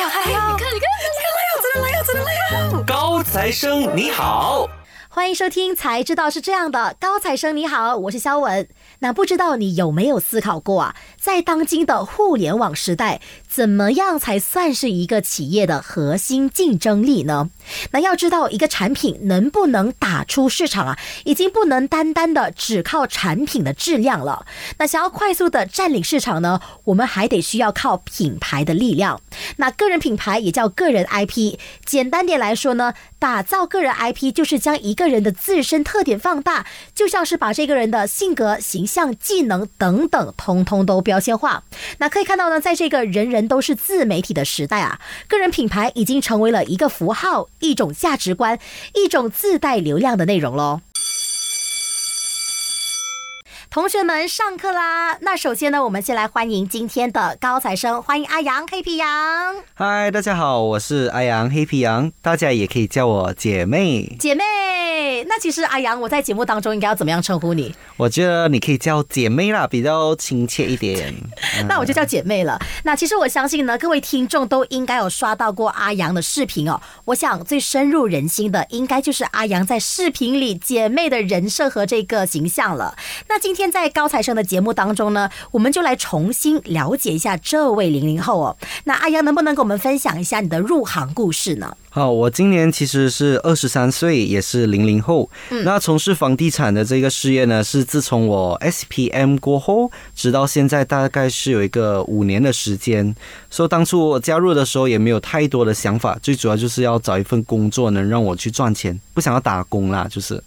呀来呀！你看你看，来呀，真的来呀，真的来呀！高材生你好，欢迎收听《才知道是这样的》，高材生你好，我是肖文。那不知道你有没有思考过啊？在当今的互联网时代，怎么样才算是一个企业的核心竞争力呢？那要知道，一个产品能不能打出市场啊，已经不能单单的只靠产品的质量了。那想要快速的占领市场呢，我们还得需要靠品牌的力量。那个人品牌也叫个人 IP，简单点来说呢，打造个人 IP 就是将一个人的自身特点放大，就像是把这个人的性格形。象技能等等，通通都标签化。那可以看到呢，在这个人人都是自媒体的时代啊，个人品牌已经成为了一个符号、一种价值观、一种自带流量的内容喽。同学们，上课啦！那首先呢，我们先来欢迎今天的高材生，欢迎阿阳黑皮羊。嗨，大家好，我是阿阳黑皮羊，大家也可以叫我姐妹。姐妹，那其实阿阳，我在节目当中应该要怎么样称呼你？我觉得你可以叫姐妹啦，比较亲切一点。那我就叫姐妹了。那其实我相信呢，各位听众都应该有刷到过阿阳的视频哦。我想最深入人心的，应该就是阿阳在视频里姐妹的人设和这个形象了。那今天。现在高材生的节目当中呢，我们就来重新了解一下这位零零后哦。那阿阳能不能跟我们分享一下你的入行故事呢？好，我今年其实是二十三岁，也是零零后。那从事房地产的这个事业呢，是自从我 SPM 过后，直到现在大概是有一个五年的时间。所以当初我加入的时候也没有太多的想法，最主要就是要找一份工作能让我去赚钱，不想要打工啦，就是。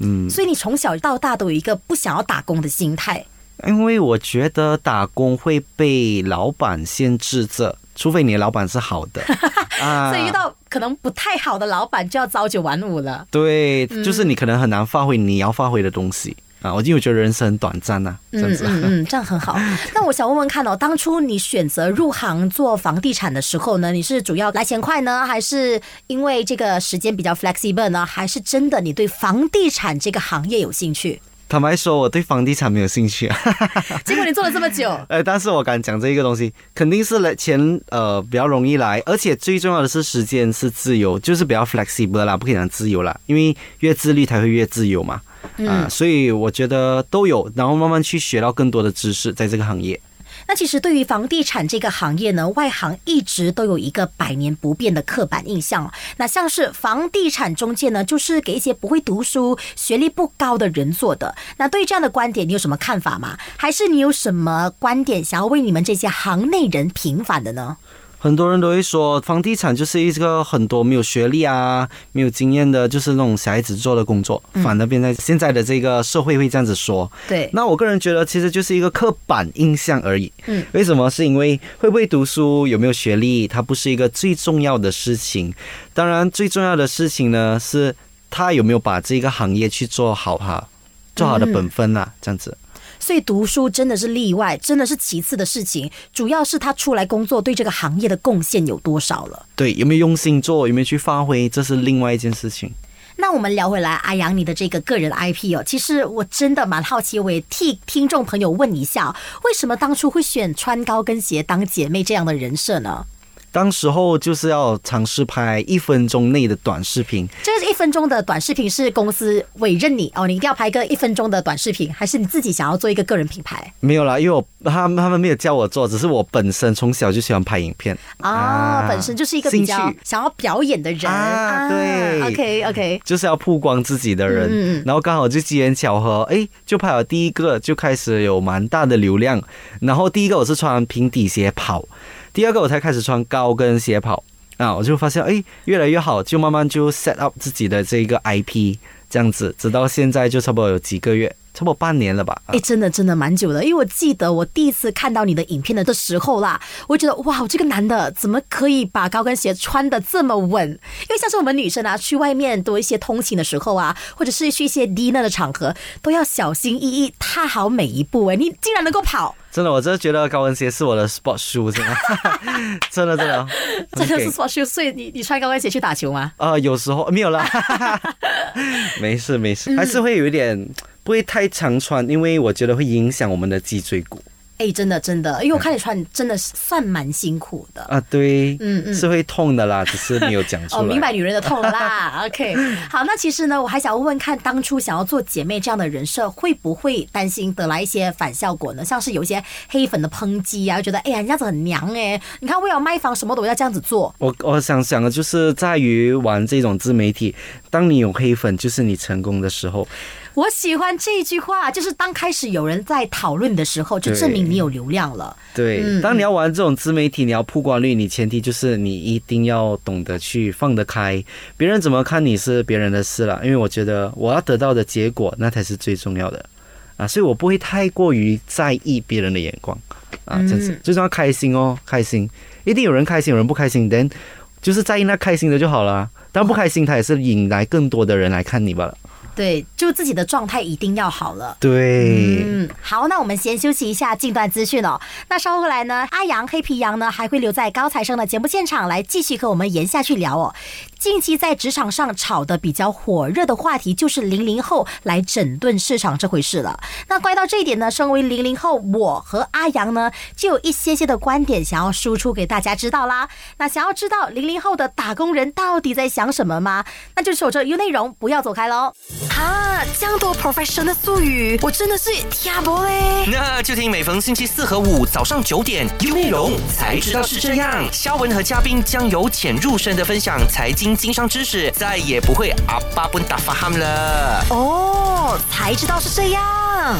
嗯，所以你从小到大都有一个不想要打工的心态，因为我觉得打工会被老板限制着，除非你的老板是好的。啊，所以遇到可能不太好的老板就要朝九晚五了。对，就是你可能很难发挥你要发挥的东西。啊，我因为觉得人生很短暂呐，这样子，嗯嗯，这样很好。那我想问问看哦，当初你选择入行做房地产的时候呢，你是主要来钱快呢，还是因为这个时间比较 flexible 呢，还是真的你对房地产这个行业有兴趣？坦白说，我对房地产没有兴趣啊。结果你做了这么久，哎，但是我敢讲这一个东西，肯定是来钱呃比较容易来，而且最重要的是时间是自由，就是比较 flexible 啦，不可以讲自由啦，因为越自律才会越自由嘛。啊，所以我觉得都有，然后慢慢去学到更多的知识，在这个行业。那其实对于房地产这个行业呢，外行一直都有一个百年不变的刻板印象。那像是房地产中介呢，就是给一些不会读书、学历不高的人做的。那对于这样的观点，你有什么看法吗？还是你有什么观点想要为你们这些行内人平反的呢？很多人都会说，房地产就是一个很多没有学历啊、没有经验的，就是那种小孩子做的工作。反而变在现在的这个社会会这样子说。对。那我个人觉得，其实就是一个刻板印象而已。嗯。为什么？是因为会不会读书、有没有学历，它不是一个最重要的事情。当然，最重要的事情呢，是他有没有把这个行业去做好哈，做好的本分呐，这样子。所以读书真的是例外，真的是其次的事情，主要是他出来工作对这个行业的贡献有多少了。对，有没有用心做，有没有去发挥，这是另外一件事情。那我们聊回来，阿阳你的这个个人 IP 哦，其实我真的蛮好奇，我也替听众朋友问一下，为什么当初会选穿高跟鞋当姐妹这样的人设呢？当时候就是要尝试拍一分钟内的短视频。这个一分钟的短视频是公司委任你哦，你一定要拍个一分钟的短视频，还是你自己想要做一个个人品牌？没有啦，因为我他们他们没有叫我做，只是我本身从小就喜欢拍影片啊，本身就是一个比较想要表演的人啊。对，OK OK，就是要曝光自己的人，然后刚好就机缘巧合，哎，就拍了第一个，就开始有蛮大的流量。然后第一个我是穿平底鞋跑。第二个我才开始穿高跟鞋跑啊，我就发现哎越来越好，就慢慢就 set up 自己的这个 IP 这样子，直到现在就差不多有几个月。差不多半年了吧？哎，真的真的蛮久的，因为我记得我第一次看到你的影片的的时候啦，我觉得哇，这个男的怎么可以把高跟鞋穿的这么稳？因为像是我们女生啊，去外面多一些通勤的时候啊，或者是去一些 dinner 的场合，都要小心翼翼踏好每一步。哎，你竟然能够跑！真的，我真的觉得高跟鞋是我的 sport shoe，真的，真的真的，真的是 sport shoe。所以你你穿高跟鞋去打球吗？啊，有时候 没有啦，没事没事，还是会有一点。不会太常穿，因为我觉得会影响我们的脊椎骨。哎，真的真的，因为我看你穿真的是算蛮辛苦的。啊，对，嗯嗯是会痛的啦，只是没有讲出来。哦，明白女人的痛了啦。OK，好，那其实呢，我还想问问看，当初想要做姐妹这样的人设，会不会担心得来一些反效果呢？像是有一些黑粉的抨击啊，觉得哎呀，你这样子很娘哎，你看为了卖房什么都要这样子做。我我想想的就是在于玩这种自媒体，当你有黑粉，就是你成功的时候。我喜欢这句话，就是当开始有人在讨论的时候，就证明你有流量了。对，嗯当你要玩这种自媒体，你要曝光率，你前提就是你一定要懂得去放得开，别人怎么看你是别人的事了。因为我觉得我要得到的结果，那才是最重要的啊，所以我不会太过于在意别人的眼光啊，真是嗯最重要开心哦，开心，一定有人开心，有人不开心，但就是在意那开心的就好了。但不开心，他也是引来更多的人来看你罢了。对，就自己的状态一定要好了。对，嗯，好，那我们先休息一下，近段资讯哦。那稍后来呢，阿阳、黑皮羊呢还会留在高材生的节目现场来继续和我们延下去聊哦。近期在职场上炒的比较火热的话题就是零零后来整顿市场这回事了。那关于到这一点呢，身为零零后，我和阿阳呢就有一些些的观点想要输出给大家知道啦。那想要知道零零后的打工人到底在想什么吗？那就守着 U 内容，不要走开喽。啊，这样多 professional 的术语，我真的是听不嘞。那就听每逢星期四和五早上九点有内容才知道是这样。肖文和嘉宾将由浅入深的分享财经经商知识，再也不会阿巴不打发 ham 了。哦，才知道是这样。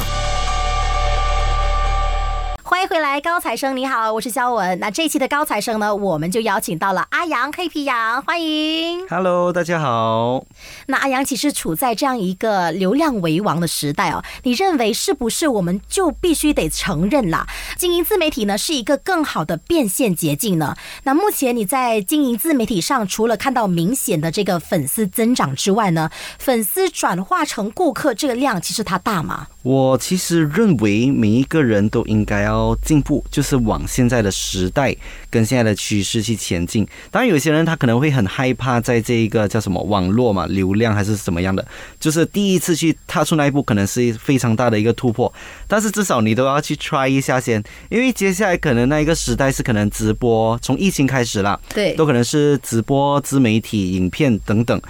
欢迎回来，高材生，你好，我是肖文。那这一期的高材生呢，我们就邀请到了阿阳、黑皮羊，欢迎。Hello，大家好。那阿阳其实处在这样一个流量为王的时代哦，你认为是不是我们就必须得承认啦？经营自媒体呢是一个更好的变现捷径呢？那目前你在经营自媒体上，除了看到明显的这个粉丝增长之外呢，粉丝转化成顾客这个量其实它大吗？我其实认为每一个人都应该要进步，就是往现在的时代跟现在的趋势去前进。当然，有些人他可能会很害怕在这一个叫什么网络嘛，流量还是怎么样的，就是第一次去踏出那一步，可能是非常大的一个突破。但是至少你都要去 try 一下先，因为接下来可能那一个时代是可能直播，从疫情开始啦，对都可能是直播、自媒体、影片等等。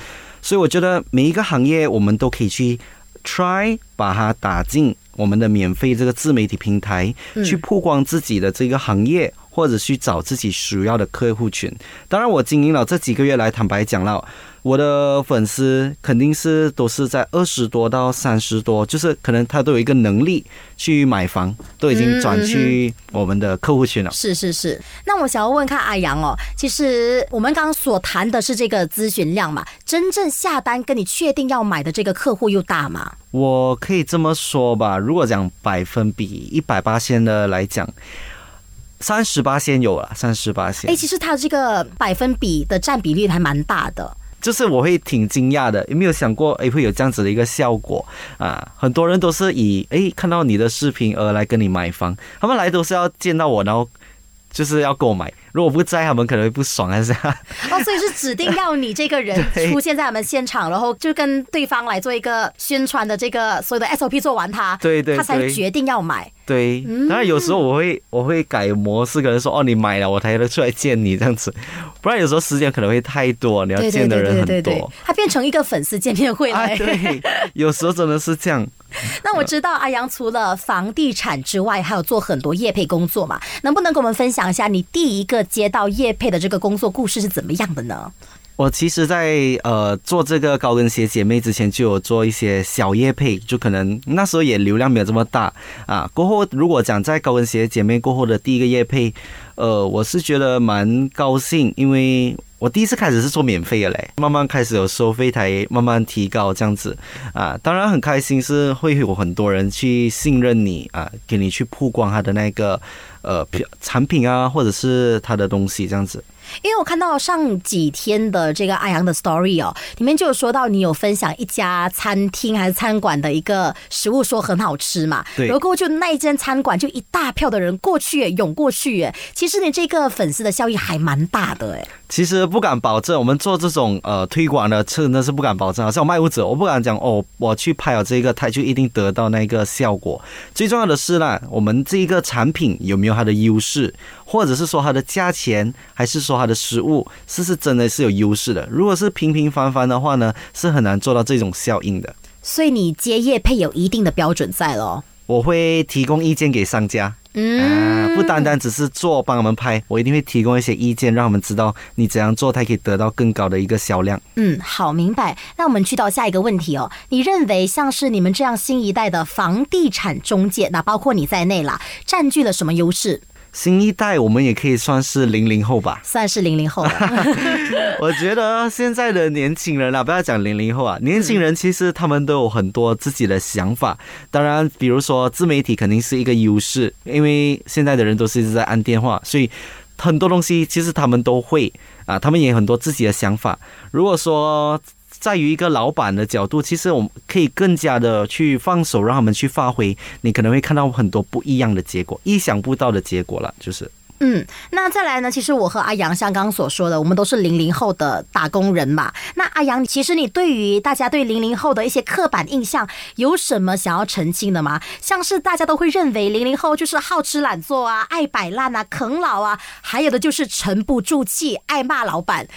所以我觉得每一个行业我们都可以去 try 把它打进我们的免费这个自媒体平台，嗯。去曝光自己的这个行业，或者去找自己需要的客户群。当然，我经营了这几个月来，坦白讲了，我的粉丝肯定是都是在二十多到三十多，就是可能他都有一个能力去买房，都已经转去我们的客户群了。是是是，那我想要问看阿阳哦，其实我们刚刚所谈的是这个咨询量嘛，真正下单跟你确定要买的这个客户又大吗？我可以这么说吧，如果讲百分比一百八千的来讲，三十八先有了，三十八先哎，，其实它这个百分比的占比率还蛮大的。就是我会挺惊讶的，有没有想过诶会有这样子的一个效果啊？很多人都是以诶看到你的视频而来跟你买房，他们来都是要见到我，然后就是要购买。如果不在，他们可能会不爽还是这样。哦，所以是指定要你这个人 出现在他们现场，然后就跟对方来做一个宣传的这个所有的 SOP 做完他，对对对他才决定要买。对，当然有时候我会我会改模式，可能说哦你买了我才能出来见你这样子，不然有时候时间可能会太多，你要见的人很对对对多。，它变成一个粉丝见面会了、啊，对，有时候真的是这样。那我知道阿阳除了房地产之外，还有做很多业配工作嘛，能不能跟我们分享一下你第一个接到业配的这个工作故事是怎么样的呢？我其实在，呃做这个高跟鞋姐妹之前，就有做一些小业配，就可能那时候也流量没有这么大啊。过后如果讲在高跟鞋姐妹过后的第一个业配，呃，我是觉得蛮高兴，因为我第一次开始是做免费的嘞，慢慢开始有收费台，慢慢提高这样子啊。当然很开心，是会有很多人去信任你啊，给你去曝光他的那个呃品产品啊，或者是他的东西这样子。因为我看到上几天的这个阿阳的 story 哦，里面就有说到你有分享一家餐厅还是餐馆的一个食物，说很好吃嘛。对。然后就那一间餐馆就一大票的人过去，涌过去，其实你这个粉丝的效益还蛮大的哎。其实不敢保证，我们做这种呃推广的，真的是不敢保证。好像卖屋子，我不敢讲哦，我去拍了这个，他就一定得到那个效果。最重要的是呢，我们这一个产品有没有它的优势，或者是说它的价钱，还是说它的食物，是是真的是有优势的。如果是平平凡凡的话呢，是很难做到这种效应的。所以你接业配有一定的标准在咯。我会提供意见给商家。嗯，不单单只是做帮我们拍，我一定会提供一些意见，让我们知道你怎样做才可以得到更高的一个销量。嗯，好，明白。那我们去到下一个问题哦，你认为像是你们这样新一代的房地产中介，那包括你在内啦，占据了什么优势？新一代，我们也可以算是零零后吧，算是零零后。我觉得现在的年轻人啊，不要讲零零后啊，年轻人其实他们都有很多自己的想法。当然，比如说自媒体肯定是一个优势，因为现在的人都是一直在按电话，所以很多东西其实他们都会啊，他们也有很多自己的想法。如果说在于一个老板的角度，其实我们可以更加的去放手，让他们去发挥。你可能会看到很多不一样的结果，意想不到的结果了。就是，嗯，那再来呢？其实我和阿阳像刚刚所说的，我们都是零零后的打工人嘛。那阿阳，其实你对于大家对零零后的一些刻板印象，有什么想要澄清的吗？像是大家都会认为零零后就是好吃懒做啊，爱摆烂啊，啃老啊，还有的就是沉不住气，爱骂老板。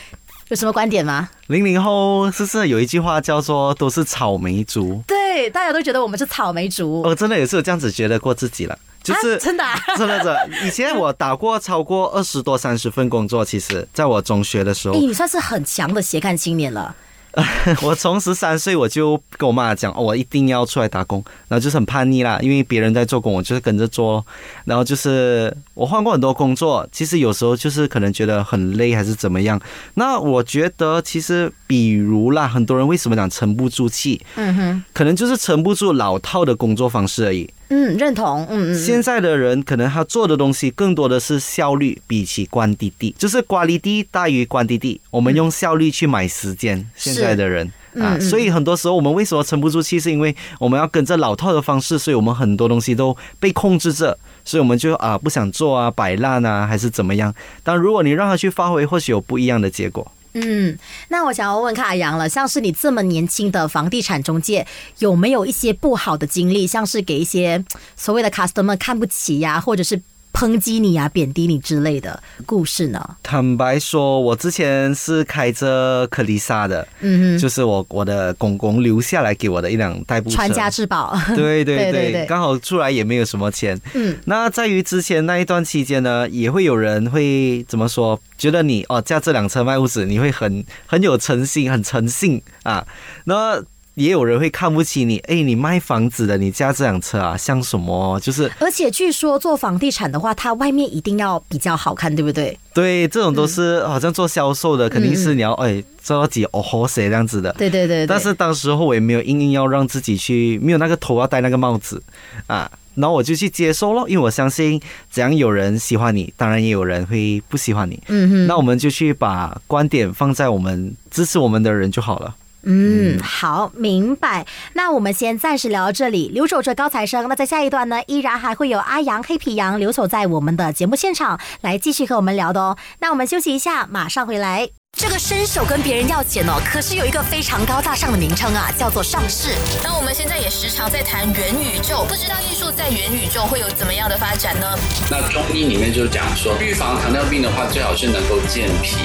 有什么观点吗？零零后是不是有一句话叫做“都是草莓族”？对，大家都觉得我们是草莓族。我真的也是有这样子觉得过自己了，就是真的，真的的。以前我打过超过二十多、三十份工作，其实在我中学的时候，你算是很强的斜杠青年了。我从十三岁我就跟我妈讲，我一定要出来打工，然后就是很叛逆啦，因为别人在做工，我就是跟着做。然后就是我换过很多工作，其实有时候就是可能觉得很累还是怎么样。那我觉得其实比如啦，很多人为什么讲沉不住气？嗯哼，可能就是沉不住老套的工作方式而已。嗯，认同。嗯嗯，现在的人可能他做的东西更多的是效率，比起关滴滴，就是关滴滴大于关滴滴。我们用效率去买时间。现在的人啊，所以很多时候我们为什么沉不住气，是因为我们要跟着老套的方式，所以我们很多东西都被控制着，所以我们就啊不想做啊，摆烂啊，还是怎么样？但如果你让他去发挥，或许有不一样的结果。嗯，那我想要问卡阳了，像是你这么年轻的房地产中介，有没有一些不好的经历，像是给一些所谓的 customer 看不起呀，或者是？抨击你啊，贬低你之类的故事呢？坦白说，我之前是开着克丽莎的，嗯哼，就是我我的公公留下来给我的一辆代步车，传家之宝。对对对，刚好出来也没有什么钱。嗯，那在于之前那一段期间呢，也会有人会怎么说？觉得你哦驾这辆车卖屋子，你会很很有诚信，很诚信啊。那也有人会看不起你，哎，你卖房子的，你驾这辆车啊，像什么？就是，而且据说做房地产的话，它外面一定要比较好看，对不对？对，这种都是好像做销售的，肯定是你要哎做到几哦吼谁这样子的。对对对。但是当时候我也没有硬硬要让自己去，没有那个头要戴那个帽子啊，然后我就去接受了，因为我相信怎样有人喜欢你，当然也有人会不喜欢你。嗯哼。那我们就去把观点放在我们支持我们的人就好了。嗯，好，明白。那我们先暂时聊到这里，留守着高材生。那在下一段呢，依然还会有阿阳、黑皮羊留守在我们的节目现场，来继续和我们聊的哦。那我们休息一下，马上回来。这个伸手跟别人要钱哦，可是有一个非常高大上的名称啊，叫做上市。那我们现在也时常在谈元宇宙，不知道艺术在元宇宙会有怎么样的发展呢？那中医里面就讲说，预防糖尿病的话，最好是能够健脾。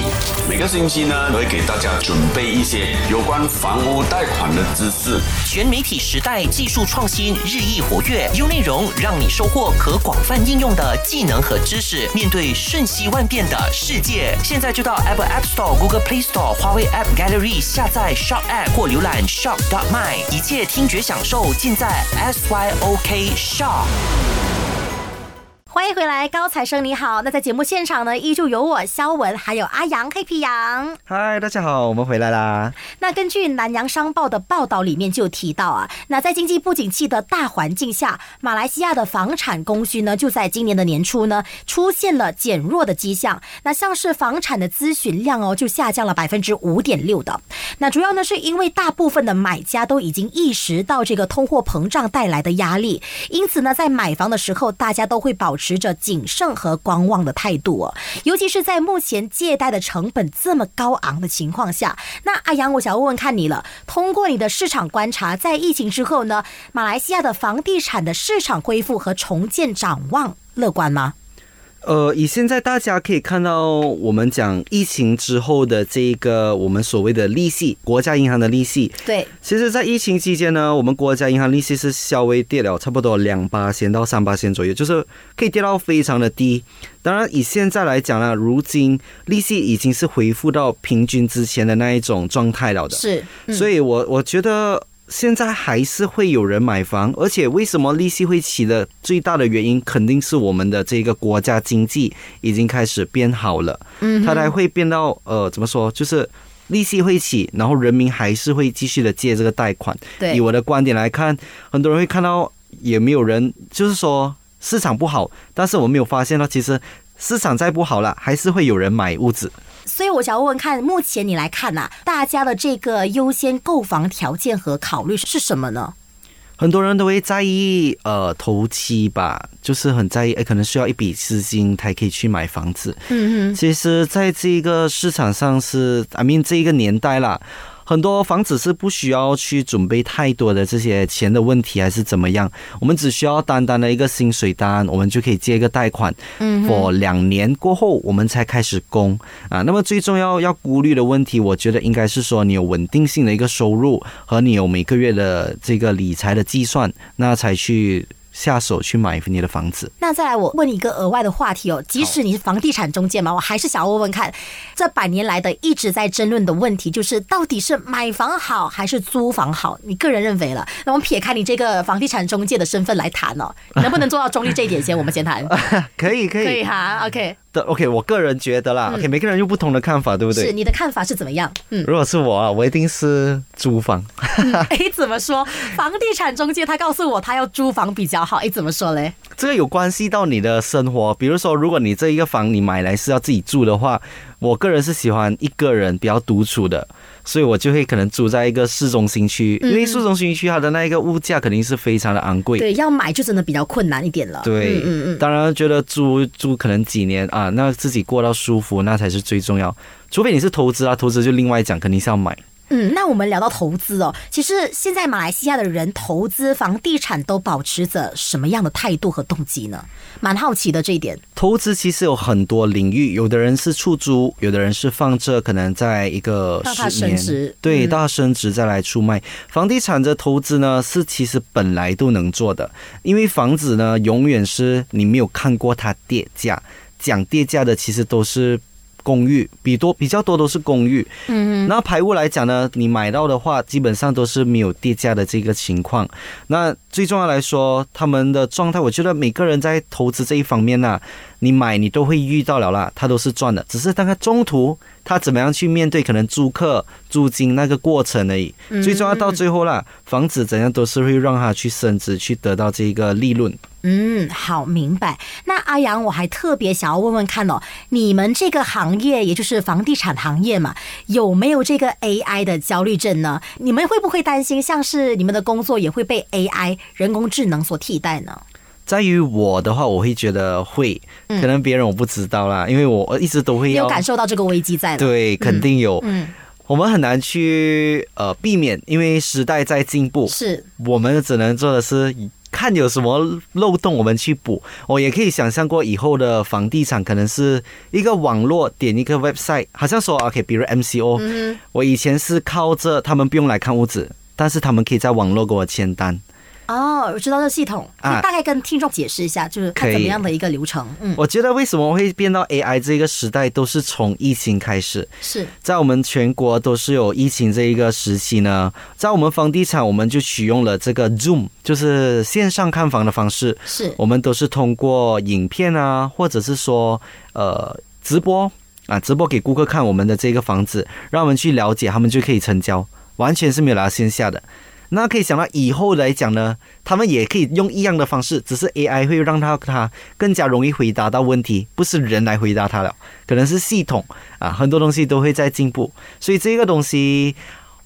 每个星期呢，我会给大家准备一些有关房屋贷款的知识。全媒体时代，技术创新日益活跃，优内容让你收获可广泛应用的技能和知识。面对瞬息万变的世界，现在就到 Apple App Store。Google Play Store、华为 App Gallery 下载 Shop App 或浏览 Shop dot my，一切听觉享受尽在 SYOK Shop。欢迎回来，高材生你好。那在节目现场呢，依旧有我肖文，还有阿阳黑皮羊。嗨，大家好，我们回来啦。那根据南洋商报的报道里面就提到啊，那在经济不景气的大环境下，马来西亚的房产供需呢，就在今年的年初呢，出现了减弱的迹象。那像是房产的咨询量哦，就下降了百分之五点六的。那主要呢，是因为大部分的买家都已经意识到这个通货膨胀带来的压力，因此呢，在买房的时候，大家都会保持。持着谨慎和观望的态度哦，尤其是在目前借贷的成本这么高昂的情况下。那阿阳，我想问问看你了，通过你的市场观察，在疫情之后呢，马来西亚的房地产的市场恢复和重建展望乐观吗？呃，以现在大家可以看到，我们讲疫情之后的这个我们所谓的利息，国家银行的利息。对，其实，在疫情期间呢，我们国家银行利息是稍微跌了，差不多两八仙到三八仙左右，就是可以跌到非常的低。当然，以现在来讲呢，如今利息已经是恢复到平均之前的那一种状态了的。是，所以我我觉得。现在还是会有人买房，而且为什么利息会起的最大的原因，肯定是我们的这个国家经济已经开始变好了。嗯，它才会变到呃，怎么说？就是利息会起，然后人民还是会继续的借这个贷款。对，以我的观点来看，很多人会看到也没有人，就是说市场不好，但是我没有发现到，其实市场再不好了，还是会有人买屋子。所以我想问问看，目前你来看呐，大家的这个优先购房条件和考虑是什么呢？很多人都会在意呃头期吧，就是很在意，哎，可能需要一笔资金才可以去买房子。嗯嗯，其实在这个市场上是，I mean 这一个年代啦。很多房子是不需要去准备太多的这些钱的问题，还是怎么样？我们只需要单单的一个薪水单，我们就可以借一个贷款。嗯，我两年过后，我们才开始供啊。那么最重要要顾虑的问题，我觉得应该是说你有稳定性的一个收入，和你有每个月的这个理财的计算，那才去。下手去买你的房子。那再来，我问一个额外的话题哦。即使你是房地产中介嘛，我还是想要问问看，这百年来的一直在争论的问题，就是到底是买房好还是租房好？你个人认为了？那我们撇开你这个房地产中介的身份来谈哦，能不能做到中立这一点？先我们先谈。可以，可以，可以哈。OK。OK，我个人觉得啦，OK，每个人有不同的看法，对不对？是你的看法是怎么样？嗯，如果是我啊，我一定是租房。哎，怎么说？房地产中介他告诉我他要租房比较好。哎，怎么说嘞？这个有关系到你的生活，比如说，如果你这一个房你买来是要自己住的话，我个人是喜欢一个人比较独处的。所以我就会可能住在一个市中心区，因为市中心区它的那一个物价肯定是非常的昂贵。对，要买就真的比较困难一点了。对，嗯嗯。当然，觉得租租可能几年啊，那自己过到舒服，那才是最重要。除非你是投资啊，投资就另外讲，肯定是要买。嗯，那我们聊到投资哦，其实现在马来西亚的人投资房地产都保持着什么样的态度和动机呢？蛮好奇的这一点。投资其实有很多领域，有的人是出租，有的人是放着，可能在一个十年，对，到升值再来出卖。房地产的投资呢，是其实本来都能做的，因为房子呢，永远是你没有看过它跌价，讲跌价的其实都是。公寓比多比较多都是公寓，嗯，那排屋来讲呢，你买到的话基本上都是没有跌价的这个情况。那最重要来说，他们的状态，我觉得每个人在投资这一方面呢，你买你都会遇到了啦，他都是赚的，只是大概中途他怎么样去面对可能租客租金那个过程而已。最重要到最后啦，房子怎样都是会让他去升值，去得到这个利润。嗯，好，明白。那阿阳，我还特别想要问问看哦，你们这个行业，也就是房地产行业嘛，有没有这个 AI 的焦虑症呢？你们会不会担心，像是你们的工作也会被 AI 人工智能所替代呢？在于我的话，我会觉得会，可能别人我不知道啦，因为我一直都会有感受到这个危机在。对，肯定有。嗯，我们很难去呃避免，因为时代在进步，是我们只能做的是。看有什么漏洞，我们去补。我也可以想象过以后的房地产可能是一个网络点一个 website，好像说 OK，比如 MCO，我以前是靠着他们不用来看屋子，但是他们可以在网络给我签单。哦，我知道这系统，啊大概跟听众解释一下，就是看怎么样的一个流程？嗯，我觉得为什么会变到 AI 这个时代，都是从疫情开始。是在我们全国都是有疫情这一个时期呢，在我们房地产，我们就取用了这个 Zoom，就是线上看房的方式。是我们都是通过影片啊，或者是说呃直播啊，直播给顾客看我们的这个房子，让我们去了解，他们就可以成交，完全是没有来到线下的。那可以想到以后来讲呢，他们也可以用一样的方式，只是 AI 会让他他更加容易回答到问题，不是人来回答他了，可能是系统啊，很多东西都会在进步，所以这个东西。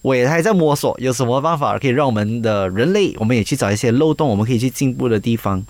我也还在摸索，有什么办法可以让我们的人类，我们也去找一些漏洞，我们可以去进步的地方，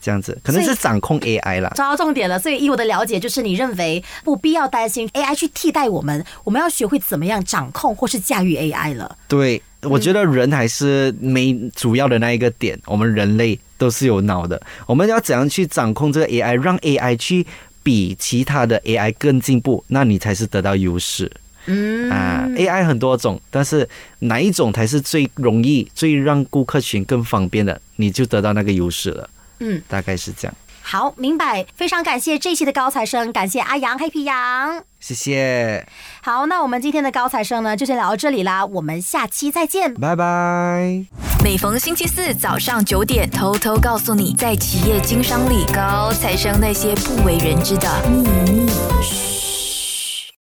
这样子可能是掌控 AI 了。抓到重点了。所以，以我的了解，就是你认为不必要担心 AI 去替代我们，我们要学会怎么样掌控或是驾驭 AI 了。对，我觉得人还是没主要的那一个点，我们人类都是有脑的，我们要怎样去掌控这个 AI，让 AI 去比其他的 AI 更进步，那你才是得到优势。嗯啊，AI 很多种，但是哪一种才是最容易、最让顾客群更方便的，你就得到那个优势了。嗯，大概是这样。好，明白。非常感谢这一期的高材生，感谢阿阳黑皮羊。谢谢，好，那我们今天的高材生呢，就先聊到这里啦，我们下期再见。拜拜。每逢星期四早上九点，偷偷告诉你，在企业经商里，高材生那些不为人知的秘密。嘘